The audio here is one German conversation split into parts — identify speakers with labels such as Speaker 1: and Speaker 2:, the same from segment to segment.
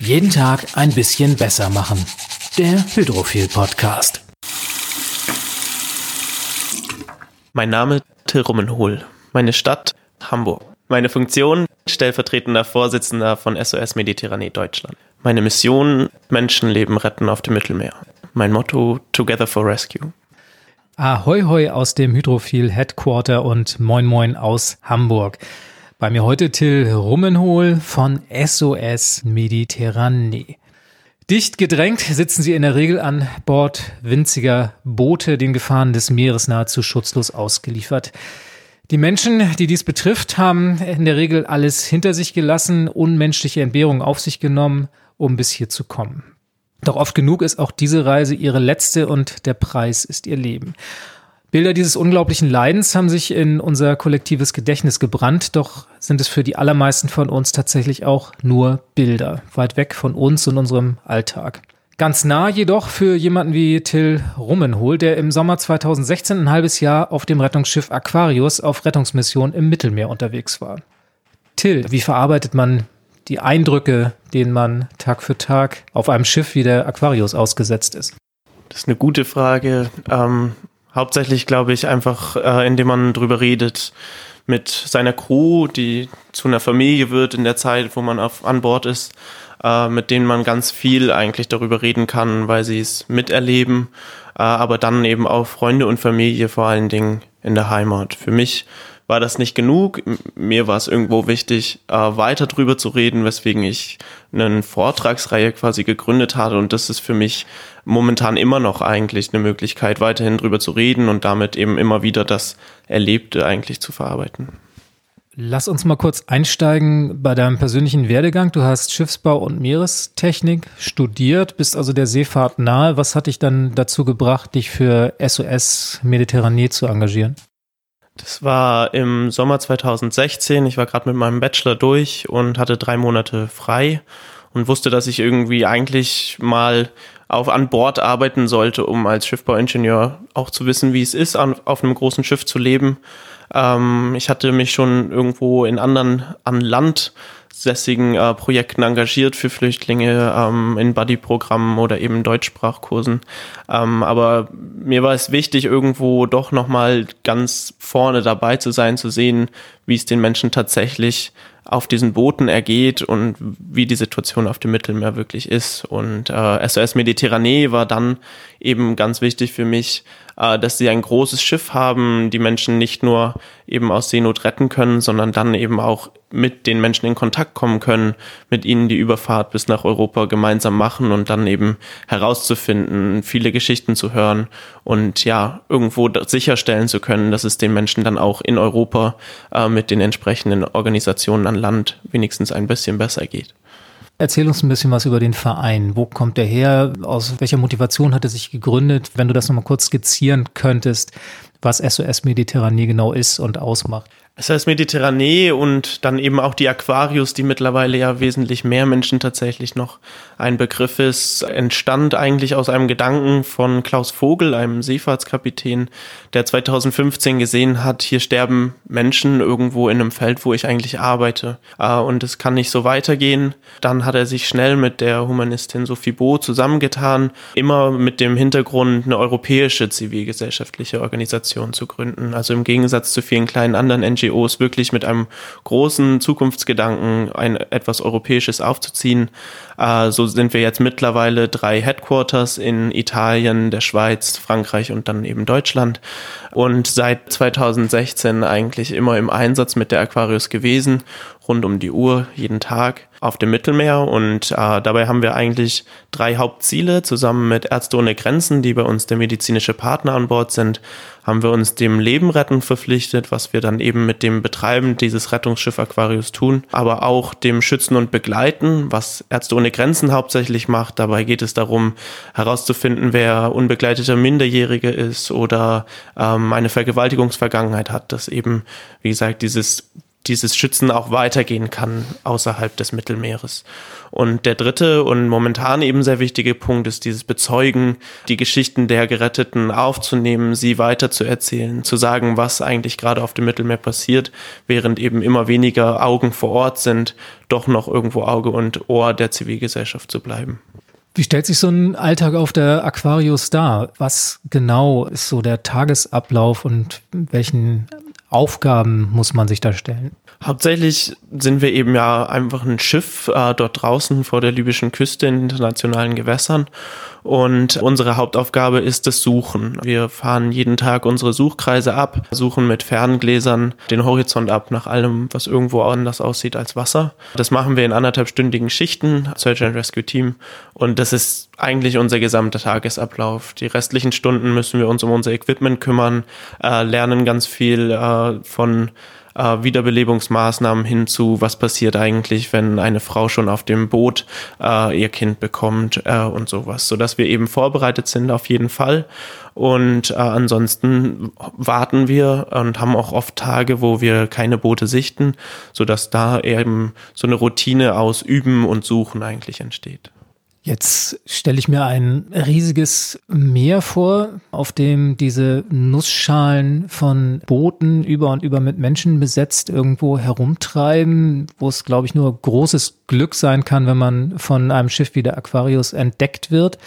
Speaker 1: Jeden Tag ein bisschen besser machen. Der Hydrophil Podcast.
Speaker 2: Mein Name Till Rummenhol. Meine Stadt Hamburg. Meine Funktion stellvertretender Vorsitzender von SOS Mediterranee Deutschland. Meine Mission Menschenleben retten auf dem Mittelmeer. Mein Motto Together for Rescue.
Speaker 1: Ahoi hoi aus dem Hydrophil Headquarter und moin moin aus Hamburg. Bei mir heute Till Rummenhol von SOS Mediterranee. Dicht gedrängt sitzen sie in der Regel an Bord winziger Boote, den Gefahren des Meeres nahezu schutzlos ausgeliefert. Die Menschen, die dies betrifft, haben in der Regel alles hinter sich gelassen, unmenschliche Entbehrungen auf sich genommen, um bis hier zu kommen. Doch oft genug ist auch diese Reise ihre letzte und der Preis ist ihr Leben. Bilder dieses unglaublichen Leidens haben sich in unser kollektives Gedächtnis gebrannt, doch sind es für die allermeisten von uns tatsächlich auch nur Bilder, weit weg von uns und unserem Alltag. Ganz nah jedoch für jemanden wie Till Rummenhol, der im Sommer 2016 ein halbes Jahr auf dem Rettungsschiff Aquarius auf Rettungsmission im Mittelmeer unterwegs war. Till, wie verarbeitet man die Eindrücke, denen man Tag für Tag auf einem Schiff wie der Aquarius ausgesetzt ist?
Speaker 2: Das ist eine gute Frage. Ähm, Hauptsächlich glaube ich einfach, äh, indem man drüber redet mit seiner Crew, die zu einer Familie wird in der Zeit, wo man auf, an Bord ist, äh, mit denen man ganz viel eigentlich darüber reden kann, weil sie es miterleben, äh, aber dann eben auch Freunde und Familie vor allen Dingen in der Heimat. Für mich war das nicht genug. Mir war es irgendwo wichtig, äh, weiter drüber zu reden, weswegen ich eine Vortragsreihe quasi gegründet hatte. Und das ist für mich momentan immer noch eigentlich eine Möglichkeit, weiterhin drüber zu reden und damit eben immer wieder das Erlebte eigentlich zu verarbeiten.
Speaker 1: Lass uns mal kurz einsteigen bei deinem persönlichen Werdegang. Du hast Schiffsbau und Meerestechnik studiert, bist also der Seefahrt nahe. Was hat dich dann dazu gebracht, dich für SOS Mediterranee zu engagieren?
Speaker 2: Das war im Sommer 2016. Ich war gerade mit meinem Bachelor durch und hatte drei Monate frei und wusste, dass ich irgendwie eigentlich mal auf an Bord arbeiten sollte, um als Schiffbauingenieur auch zu wissen, wie es ist, an, auf einem großen Schiff zu leben. Ähm, ich hatte mich schon irgendwo in anderen an Land sässigen äh, Projekten engagiert für Flüchtlinge ähm, in Buddy-Programmen oder eben Deutschsprachkursen. Ähm, aber mir war es wichtig, irgendwo doch nochmal ganz vorne dabei zu sein, zu sehen, wie es den Menschen tatsächlich auf diesen Booten ergeht und wie die Situation auf dem Mittelmeer wirklich ist. Und äh, SOS Mediterranee war dann eben ganz wichtig für mich, dass sie ein großes Schiff haben, die Menschen nicht nur eben aus Seenot retten können, sondern dann eben auch mit den Menschen in Kontakt kommen können, mit ihnen die Überfahrt bis nach Europa gemeinsam machen und dann eben herauszufinden, viele Geschichten zu hören und ja, irgendwo sicherstellen zu können, dass es den Menschen dann auch in Europa äh, mit den entsprechenden Organisationen an Land wenigstens ein bisschen besser geht.
Speaker 1: Erzähl uns ein bisschen was über den Verein. Wo kommt der her? Aus welcher Motivation hat er sich gegründet? Wenn du das nochmal kurz skizzieren könntest, was SOS Mediterranee genau ist und ausmacht.
Speaker 2: Es heißt Mediterranee und dann eben auch die Aquarius, die mittlerweile ja wesentlich mehr Menschen tatsächlich noch ein Begriff ist, entstand eigentlich aus einem Gedanken von Klaus Vogel, einem Seefahrtskapitän, der 2015 gesehen hat, hier sterben Menschen irgendwo in einem Feld, wo ich eigentlich arbeite. Äh, und es kann nicht so weitergehen. Dann hat er sich schnell mit der Humanistin Sophie Bo zusammengetan, immer mit dem Hintergrund, eine europäische zivilgesellschaftliche Organisation zu gründen. Also im Gegensatz zu vielen kleinen anderen NGOs NGOs wirklich mit einem großen Zukunftsgedanken ein etwas Europäisches aufzuziehen. Äh, so sind wir jetzt mittlerweile drei Headquarters in Italien, der Schweiz, Frankreich und dann eben Deutschland. Und seit 2016 eigentlich immer im Einsatz mit der Aquarius gewesen, rund um die Uhr, jeden Tag auf dem Mittelmeer. Und äh, dabei haben wir eigentlich drei Hauptziele. Zusammen mit Ärzte ohne Grenzen, die bei uns der medizinische Partner an Bord sind, haben wir uns dem Leben retten verpflichtet, was wir dann eben mit dem Betreiben dieses Rettungsschiff Aquarius tun, aber auch dem Schützen und Begleiten, was Ärzte ohne Grenzen hauptsächlich macht. Dabei geht es darum, herauszufinden, wer unbegleiteter Minderjährige ist oder ähm, eine Vergewaltigungsvergangenheit hat, dass eben, wie gesagt, dieses dieses Schützen auch weitergehen kann außerhalb des Mittelmeeres. Und der dritte und momentan eben sehr wichtige Punkt ist dieses Bezeugen, die Geschichten der Geretteten aufzunehmen, sie weiterzuerzählen, zu sagen, was eigentlich gerade auf dem Mittelmeer passiert, während eben immer weniger Augen vor Ort sind, doch noch irgendwo Auge und Ohr der Zivilgesellschaft zu bleiben.
Speaker 1: Wie stellt sich so ein Alltag auf der Aquarius dar? Was genau ist so der Tagesablauf und welchen Aufgaben muss man sich da stellen?
Speaker 2: Hauptsächlich sind wir eben ja einfach ein Schiff äh, dort draußen vor der libyschen Küste in internationalen Gewässern. Und unsere Hauptaufgabe ist das Suchen. Wir fahren jeden Tag unsere Suchkreise ab, suchen mit Ferngläsern den Horizont ab nach allem, was irgendwo anders aussieht als Wasser. Das machen wir in anderthalbstündigen Schichten, Search and Rescue Team. Und das ist eigentlich unser gesamter Tagesablauf. Die restlichen Stunden müssen wir uns um unser Equipment kümmern, äh, lernen ganz viel äh, von äh, Wiederbelebungsmaßnahmen hinzu, was passiert eigentlich, wenn eine Frau schon auf dem Boot äh, ihr Kind bekommt äh, und sowas, sodass wir eben vorbereitet sind auf jeden Fall. Und äh, ansonsten warten wir und haben auch oft Tage, wo wir keine Boote sichten, sodass da eben so eine Routine aus Üben und Suchen eigentlich entsteht.
Speaker 1: Jetzt stelle ich mir ein riesiges Meer vor, auf dem diese Nussschalen von Booten über und über mit Menschen besetzt irgendwo herumtreiben, wo es, glaube ich, nur großes Glück sein kann, wenn man von einem Schiff wie der Aquarius entdeckt wird.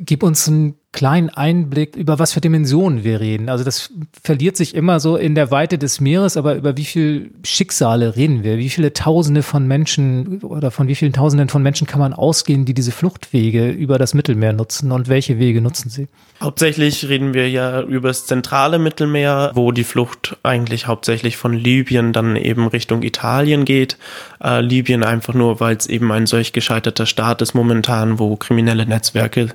Speaker 1: Gib uns einen kleinen Einblick, über was für Dimensionen wir reden. Also das verliert sich immer so in der Weite des Meeres, aber über wie viele Schicksale reden wir? Wie viele Tausende von Menschen oder von wie vielen Tausenden von Menschen kann man ausgehen, die diese Fluchtwege über das Mittelmeer nutzen und welche Wege nutzen sie?
Speaker 2: Hauptsächlich reden wir ja über das zentrale Mittelmeer, wo die Flucht eigentlich hauptsächlich von Libyen dann eben Richtung Italien geht. Äh, Libyen einfach nur, weil es eben ein solch gescheiterter Staat ist momentan, wo kriminelle Netzwerke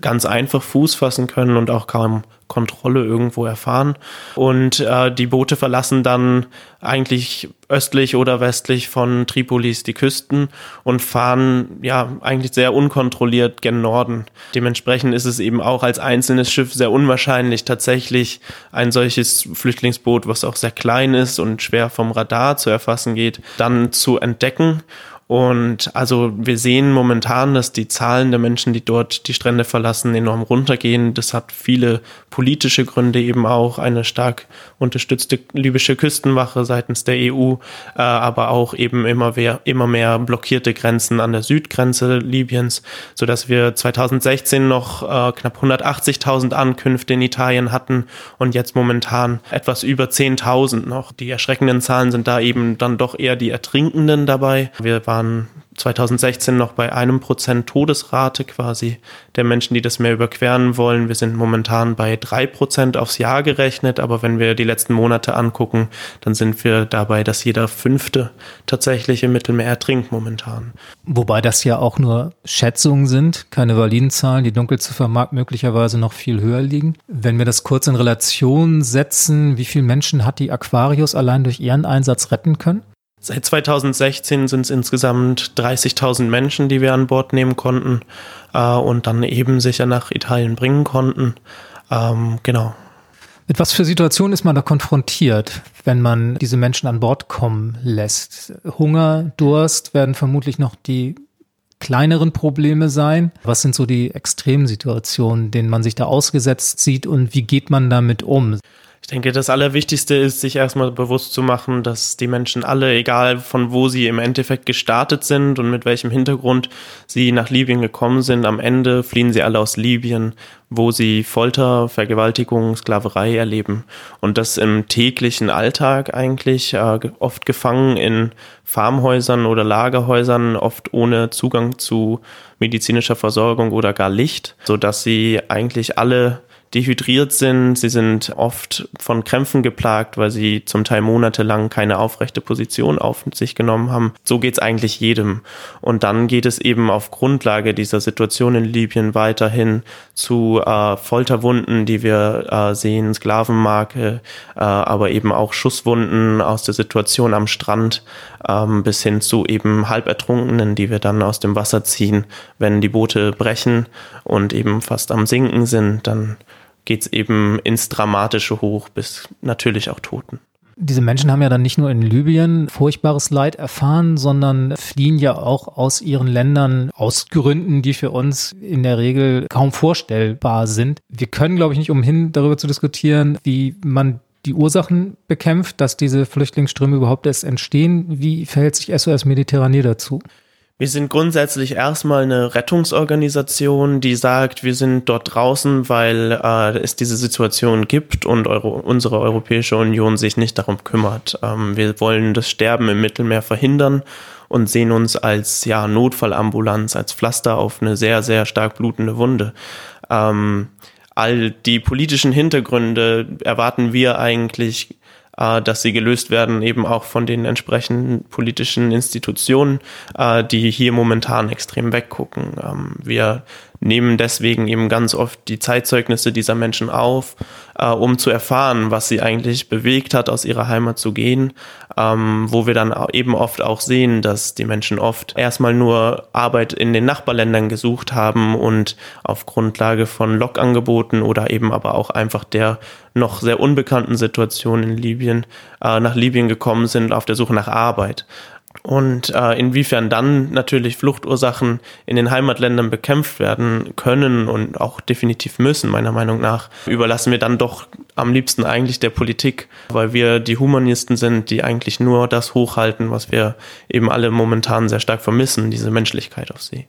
Speaker 2: ganz einfach Fuß Fuß fassen können und auch kaum Kontrolle irgendwo erfahren. Und äh, die Boote verlassen dann eigentlich östlich oder westlich von Tripolis die Küsten und fahren ja eigentlich sehr unkontrolliert gen Norden. Dementsprechend ist es eben auch als einzelnes Schiff sehr unwahrscheinlich, tatsächlich ein solches Flüchtlingsboot, was auch sehr klein ist und schwer vom Radar zu erfassen geht, dann zu entdecken und also wir sehen momentan, dass die Zahlen der Menschen, die dort die Strände verlassen, enorm runtergehen. Das hat viele politische Gründe, eben auch eine stark unterstützte libysche Küstenwache seitens der EU, äh, aber auch eben immer mehr, immer mehr blockierte Grenzen an der Südgrenze Libyens, so dass wir 2016 noch äh, knapp 180.000 Ankünfte in Italien hatten und jetzt momentan etwas über 10.000 noch. Die erschreckenden Zahlen sind da eben dann doch eher die Ertrinkenden dabei. Wir waren waren 2016 noch bei einem Prozent Todesrate quasi der Menschen, die das Meer überqueren wollen. Wir sind momentan bei drei Prozent aufs Jahr gerechnet, aber wenn wir die letzten Monate angucken, dann sind wir dabei, dass jeder Fünfte tatsächlich im Mittelmeer ertrinkt momentan.
Speaker 1: Wobei das ja auch nur Schätzungen sind, keine validen Zahlen. Die Dunkelziffer mag möglicherweise noch viel höher liegen. Wenn wir das kurz in Relation setzen, wie viele Menschen hat die Aquarius allein durch ihren Einsatz retten können?
Speaker 2: Seit 2016 sind es insgesamt 30.000 Menschen, die wir an Bord nehmen konnten äh, und dann eben sicher nach Italien bringen konnten. Ähm, genau.
Speaker 1: Mit was für Situationen ist man da konfrontiert, wenn man diese Menschen an Bord kommen lässt? Hunger, Durst werden vermutlich noch die kleineren Probleme sein. Was sind so die extremen Situationen, denen man sich da ausgesetzt sieht und wie geht man damit um?
Speaker 2: Ich denke, das Allerwichtigste ist, sich erstmal bewusst zu machen, dass die Menschen alle, egal von wo sie im Endeffekt gestartet sind und mit welchem Hintergrund sie nach Libyen gekommen sind, am Ende fliehen sie alle aus Libyen, wo sie Folter, Vergewaltigung, Sklaverei erleben. Und das im täglichen Alltag eigentlich, äh, oft gefangen in Farmhäusern oder Lagerhäusern, oft ohne Zugang zu medizinischer Versorgung oder gar Licht, so dass sie eigentlich alle dehydriert sind. Sie sind oft von Krämpfen geplagt, weil sie zum Teil monatelang keine aufrechte Position auf sich genommen haben. So geht es eigentlich jedem. Und dann geht es eben auf Grundlage dieser Situation in Libyen weiterhin zu äh, Folterwunden, die wir äh, sehen, Sklavenmarke, äh, aber eben auch Schusswunden aus der Situation am Strand ähm, bis hin zu eben Halbertrunkenen, die wir dann aus dem Wasser ziehen, wenn die Boote brechen und eben fast am Sinken sind, dann geht es eben ins Dramatische hoch bis natürlich auch Toten.
Speaker 1: Diese Menschen haben ja dann nicht nur in Libyen furchtbares Leid erfahren, sondern fliehen ja auch aus ihren Ländern aus Gründen, die für uns in der Regel kaum vorstellbar sind. Wir können, glaube ich, nicht umhin darüber zu diskutieren, wie man die Ursachen bekämpft, dass diese Flüchtlingsströme überhaupt erst entstehen. Wie verhält sich SOS Mediterranee dazu?
Speaker 2: Wir sind grundsätzlich erstmal eine Rettungsorganisation, die sagt, wir sind dort draußen, weil äh, es diese Situation gibt und Euro unsere Europäische Union sich nicht darum kümmert. Ähm, wir wollen das Sterben im Mittelmeer verhindern und sehen uns als ja, Notfallambulanz, als Pflaster auf eine sehr, sehr stark blutende Wunde. Ähm, all die politischen Hintergründe erwarten wir eigentlich äh, dass sie gelöst werden, eben auch von den entsprechenden politischen Institutionen, äh, die hier momentan extrem weggucken. Ähm, wir nehmen deswegen eben ganz oft die Zeitzeugnisse dieser Menschen auf, äh, um zu erfahren, was sie eigentlich bewegt hat, aus ihrer Heimat zu gehen, ähm, wo wir dann eben oft auch sehen, dass die Menschen oft erstmal nur Arbeit in den Nachbarländern gesucht haben und auf Grundlage von Lokangeboten oder eben aber auch einfach der noch sehr unbekannten Situation in Libyen äh, nach Libyen gekommen sind auf der Suche nach Arbeit und äh, inwiefern dann natürlich Fluchtursachen in den Heimatländern bekämpft werden können und auch definitiv müssen, meiner Meinung nach, überlassen wir dann doch am liebsten eigentlich der Politik, weil wir die Humanisten sind, die eigentlich nur das hochhalten, was wir eben alle momentan sehr stark vermissen, diese Menschlichkeit auf sie.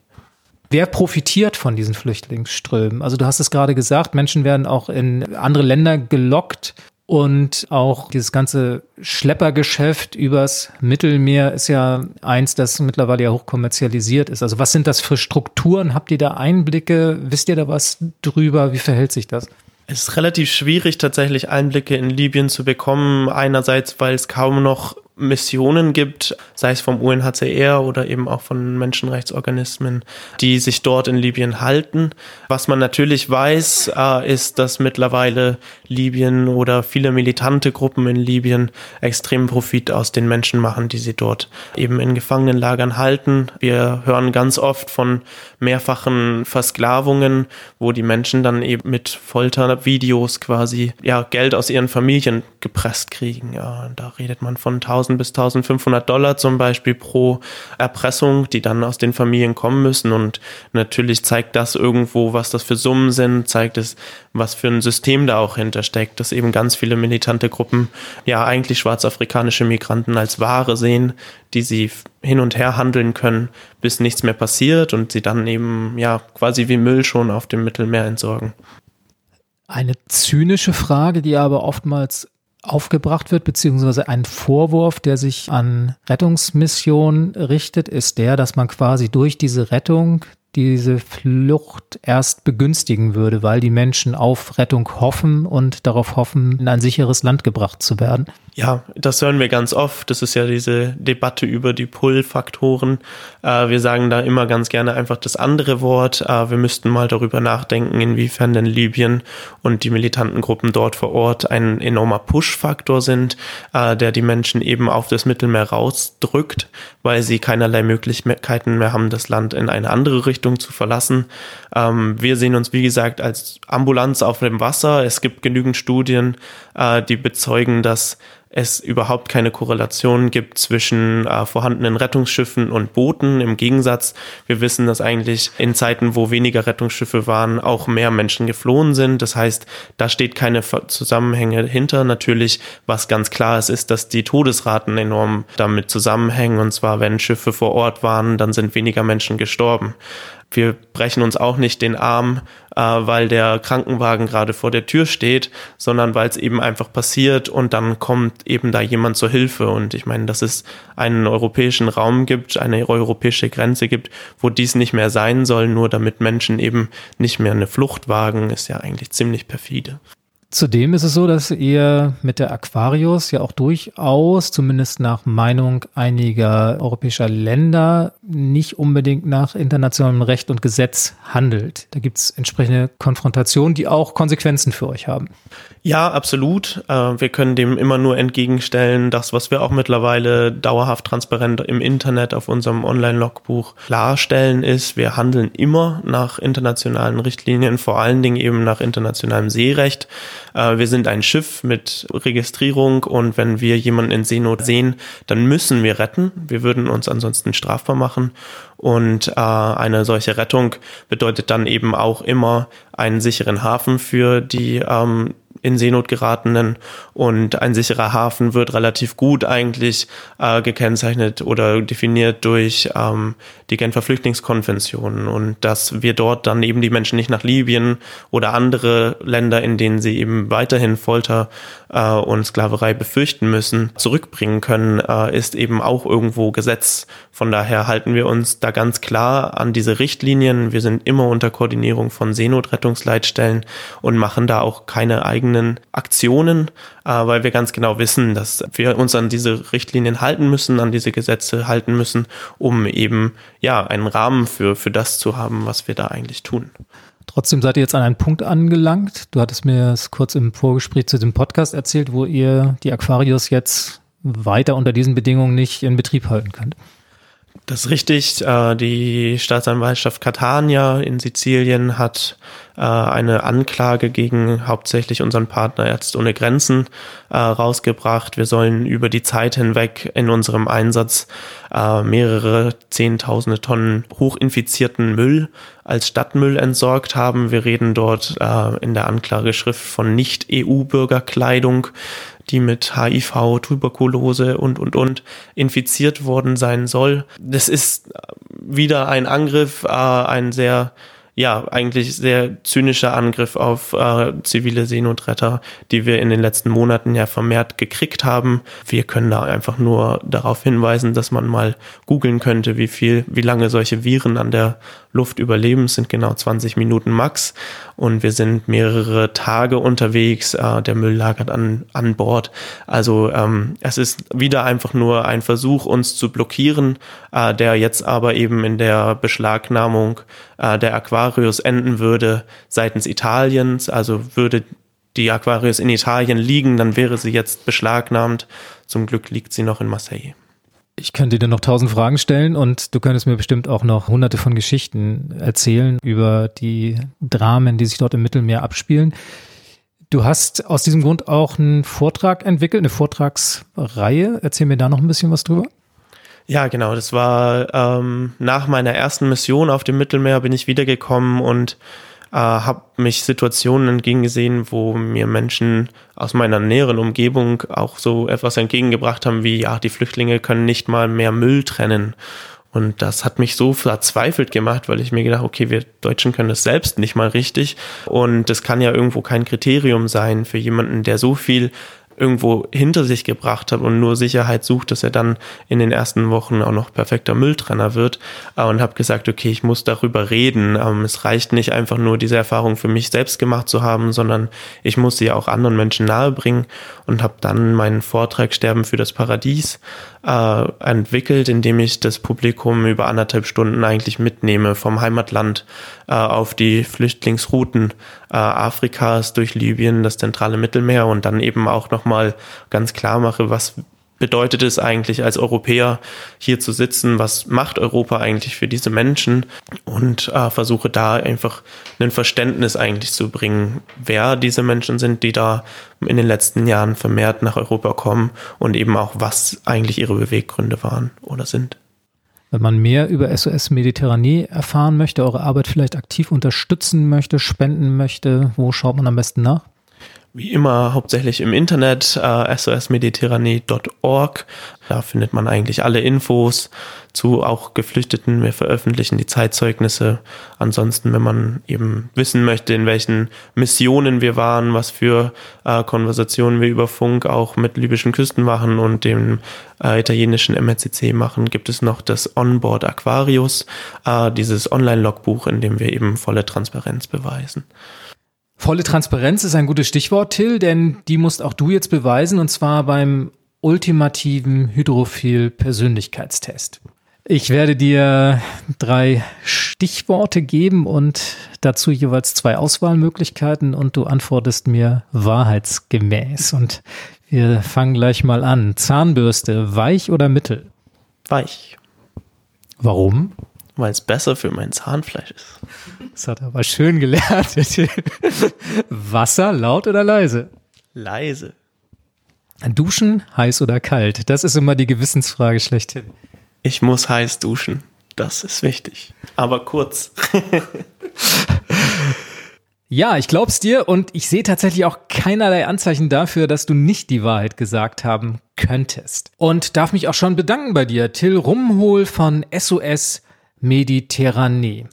Speaker 1: Wer profitiert von diesen Flüchtlingsströmen? Also du hast es gerade gesagt, Menschen werden auch in andere Länder gelockt und auch dieses ganze Schleppergeschäft übers Mittelmeer ist ja eins, das mittlerweile ja hochkommerzialisiert ist. Also was sind das für Strukturen? Habt ihr da Einblicke? Wisst ihr da was drüber? Wie verhält sich das?
Speaker 2: Es ist relativ schwierig, tatsächlich Einblicke in Libyen zu bekommen. Einerseits, weil es kaum noch Missionen gibt, sei es vom UNHCR oder eben auch von Menschenrechtsorganismen, die sich dort in Libyen halten. Was man natürlich weiß, äh, ist, dass mittlerweile Libyen oder viele militante Gruppen in Libyen extremen Profit aus den Menschen machen, die sie dort eben in Gefangenenlagern halten. Wir hören ganz oft von mehrfachen Versklavungen, wo die Menschen dann eben mit Foltervideos quasi ja Geld aus ihren Familien gepresst kriegen. Ja, da redet man von 1000 bis 1500 Dollar zum Beispiel pro Erpressung, die dann aus den Familien kommen müssen. Und natürlich zeigt das irgendwo, was das für Summen sind, zeigt es, was für ein System da auch hintersteckt, dass eben ganz viele militante Gruppen ja eigentlich schwarzafrikanische Migranten als Ware sehen, die sie hin und her handeln können, bis nichts mehr passiert und sie dann eben ja quasi wie Müll schon auf dem Mittelmeer entsorgen.
Speaker 1: Eine zynische Frage, die aber oftmals aufgebracht wird, beziehungsweise ein Vorwurf, der sich an Rettungsmissionen richtet, ist der, dass man quasi durch diese Rettung diese Flucht erst begünstigen würde, weil die Menschen auf Rettung hoffen und darauf hoffen, in ein sicheres Land gebracht zu werden.
Speaker 2: Ja, das hören wir ganz oft. Das ist ja diese Debatte über die Pull-Faktoren. Äh, wir sagen da immer ganz gerne einfach das andere Wort. Äh, wir müssten mal darüber nachdenken, inwiefern denn Libyen und die militanten Gruppen dort vor Ort ein enormer Push-Faktor sind, äh, der die Menschen eben auf das Mittelmeer rausdrückt, weil sie keinerlei Möglichkeiten mehr haben, das Land in eine andere Richtung zu verlassen. Ähm, wir sehen uns, wie gesagt, als Ambulanz auf dem Wasser. Es gibt genügend Studien, die bezeugen, dass es überhaupt keine Korrelation gibt zwischen äh, vorhandenen Rettungsschiffen und Booten. Im Gegensatz, wir wissen, dass eigentlich in Zeiten, wo weniger Rettungsschiffe waren, auch mehr Menschen geflohen sind. Das heißt, da steht keine Zusammenhänge hinter. Natürlich, was ganz klar ist, ist, dass die Todesraten enorm damit zusammenhängen. Und zwar, wenn Schiffe vor Ort waren, dann sind weniger Menschen gestorben. Wir brechen uns auch nicht den Arm, äh, weil der Krankenwagen gerade vor der Tür steht, sondern weil es eben einfach passiert und dann kommt eben da jemand zur Hilfe. Und ich meine, dass es einen europäischen Raum gibt, eine europäische Grenze gibt, wo dies nicht mehr sein soll, nur damit Menschen eben nicht mehr eine Flucht wagen, ist ja eigentlich ziemlich perfide.
Speaker 1: Zudem ist es so, dass ihr mit der Aquarius ja auch durchaus, zumindest nach Meinung einiger europäischer Länder, nicht unbedingt nach internationalem Recht und Gesetz handelt. Da gibt es entsprechende Konfrontationen, die auch Konsequenzen für euch haben.
Speaker 2: Ja, absolut. Äh, wir können dem immer nur entgegenstellen, das, was wir auch mittlerweile dauerhaft transparent im Internet auf unserem Online-Logbuch klarstellen, ist, wir handeln immer nach internationalen Richtlinien, vor allen Dingen eben nach internationalem Seerecht. Äh, wir sind ein Schiff mit Registrierung und wenn wir jemanden in Seenot sehen, dann müssen wir retten. Wir würden uns ansonsten strafbar machen. Und äh, eine solche Rettung bedeutet dann eben auch immer einen sicheren Hafen für die ähm, in Seenot geratenen und ein sicherer Hafen wird relativ gut eigentlich äh, gekennzeichnet oder definiert durch ähm, die Genfer Flüchtlingskonvention und dass wir dort dann eben die Menschen nicht nach Libyen oder andere Länder, in denen sie eben weiterhin Folter äh, und Sklaverei befürchten müssen, zurückbringen können, äh, ist eben auch irgendwo Gesetz. Von daher halten wir uns da ganz klar an diese Richtlinien. Wir sind immer unter Koordinierung von Seenotrettungsleitstellen und machen da auch keine eigenen Aktionen, äh, weil wir ganz genau wissen, dass wir uns an diese Richtlinien halten müssen, an diese Gesetze halten müssen, um eben ja einen Rahmen für, für das zu haben, was wir da eigentlich tun.
Speaker 1: Trotzdem seid ihr jetzt an einen Punkt angelangt. Du hattest mir es kurz im Vorgespräch zu dem Podcast erzählt, wo ihr die Aquarius jetzt weiter unter diesen Bedingungen nicht in Betrieb halten könnt.
Speaker 2: Das ist richtig. Äh, die Staatsanwaltschaft Catania in Sizilien hat äh, eine Anklage gegen hauptsächlich unseren Partner Ärzte ohne Grenzen äh, rausgebracht. Wir sollen über die Zeit hinweg in unserem Einsatz mehrere Zehntausende Tonnen hochinfizierten Müll als Stadtmüll entsorgt haben. Wir reden dort in der Anklageschrift von Nicht-EU-Bürgerkleidung die mit HIV, Tuberkulose und, und, und infiziert worden sein soll. Das ist wieder ein Angriff, äh, ein sehr ja, eigentlich sehr zynischer Angriff auf äh, zivile Seenotretter, die wir in den letzten Monaten ja vermehrt gekriegt haben. Wir können da einfach nur darauf hinweisen, dass man mal googeln könnte, wie viel, wie lange solche Viren an der Luft überleben. Es sind genau 20 Minuten max und wir sind mehrere Tage unterwegs. Äh, der Müll lagert an, an Bord. Also ähm, es ist wieder einfach nur ein Versuch, uns zu blockieren, äh, der jetzt aber eben in der Beschlagnahmung äh, der Aquarius enden würde seitens Italiens. Also würde die Aquarius in Italien liegen, dann wäre sie jetzt beschlagnahmt. Zum Glück liegt sie noch in Marseille.
Speaker 1: Ich könnte dir noch tausend Fragen stellen und du könntest mir bestimmt auch noch hunderte von Geschichten erzählen über die Dramen, die sich dort im Mittelmeer abspielen. Du hast aus diesem Grund auch einen Vortrag entwickelt, eine Vortragsreihe. Erzähl mir da noch ein bisschen was drüber.
Speaker 2: Ja, genau. Das war ähm, nach meiner ersten Mission auf dem Mittelmeer bin ich wiedergekommen und äh, habe mich Situationen entgegengesehen, wo mir Menschen aus meiner näheren Umgebung auch so etwas entgegengebracht haben wie, ja, die Flüchtlinge können nicht mal mehr Müll trennen. Und das hat mich so verzweifelt gemacht, weil ich mir gedacht, okay, wir Deutschen können das selbst nicht mal richtig. Und das kann ja irgendwo kein Kriterium sein für jemanden, der so viel irgendwo hinter sich gebracht hat und nur Sicherheit sucht, dass er dann in den ersten Wochen auch noch perfekter Mülltrenner wird äh, und habe gesagt, okay, ich muss darüber reden. Ähm, es reicht nicht einfach nur diese Erfahrung für mich selbst gemacht zu haben, sondern ich muss sie auch anderen Menschen nahebringen und habe dann meinen Vortrag Sterben für das Paradies äh, entwickelt, indem ich das Publikum über anderthalb Stunden eigentlich mitnehme vom Heimatland äh, auf die Flüchtlingsrouten äh, Afrikas durch Libyen, das zentrale Mittelmeer und dann eben auch nochmal ganz klar mache, was bedeutet es eigentlich als Europäer hier zu sitzen? Was macht Europa eigentlich für diese Menschen? Und äh, versuche da einfach ein Verständnis eigentlich zu bringen, wer diese Menschen sind, die da in den letzten Jahren vermehrt nach Europa kommen und eben auch, was eigentlich ihre Beweggründe waren oder sind.
Speaker 1: Wenn man mehr über SOS Mediterranee erfahren möchte, eure Arbeit vielleicht aktiv unterstützen möchte, spenden möchte, wo schaut man am besten nach?
Speaker 2: Wie immer hauptsächlich im Internet, äh, sosmediterranee.org. Da findet man eigentlich alle Infos zu auch Geflüchteten. Wir veröffentlichen die Zeitzeugnisse. Ansonsten, wenn man eben wissen möchte, in welchen Missionen wir waren, was für äh, Konversationen wir über Funk auch mit libyschen Küstenwachen und dem äh, italienischen MRCC machen, gibt es noch das Onboard Aquarius, äh, dieses Online-Logbuch, in dem wir eben volle Transparenz beweisen.
Speaker 1: Volle Transparenz ist ein gutes Stichwort, Till, denn die musst auch du jetzt beweisen und zwar beim ultimativen Hydrophil-Persönlichkeitstest. Ich werde dir drei Stichworte geben und dazu jeweils zwei Auswahlmöglichkeiten und du antwortest mir wahrheitsgemäß. Und wir fangen gleich mal an. Zahnbürste, weich oder mittel?
Speaker 2: Weich.
Speaker 1: Warum?
Speaker 2: Weil es besser für mein Zahnfleisch ist.
Speaker 1: Das hat er aber schön gelernt. Wasser, laut oder leise?
Speaker 2: Leise.
Speaker 1: Duschen, heiß oder kalt? Das ist immer die Gewissensfrage schlechthin.
Speaker 2: Ich muss heiß duschen. Das ist wichtig. Aber kurz.
Speaker 1: Ja, ich glaub's dir und ich sehe tatsächlich auch keinerlei Anzeichen dafür, dass du nicht die Wahrheit gesagt haben könntest. Und darf mich auch schon bedanken bei dir, Till Rumhol von SOS Mediterranee.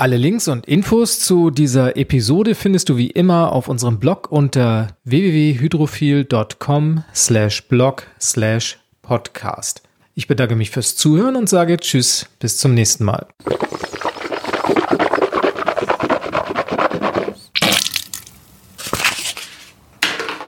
Speaker 1: Alle Links und Infos zu dieser Episode findest du wie immer auf unserem Blog unter www.hydrophil.com slash blog slash podcast. Ich bedanke mich fürs Zuhören und sage Tschüss, bis zum nächsten Mal.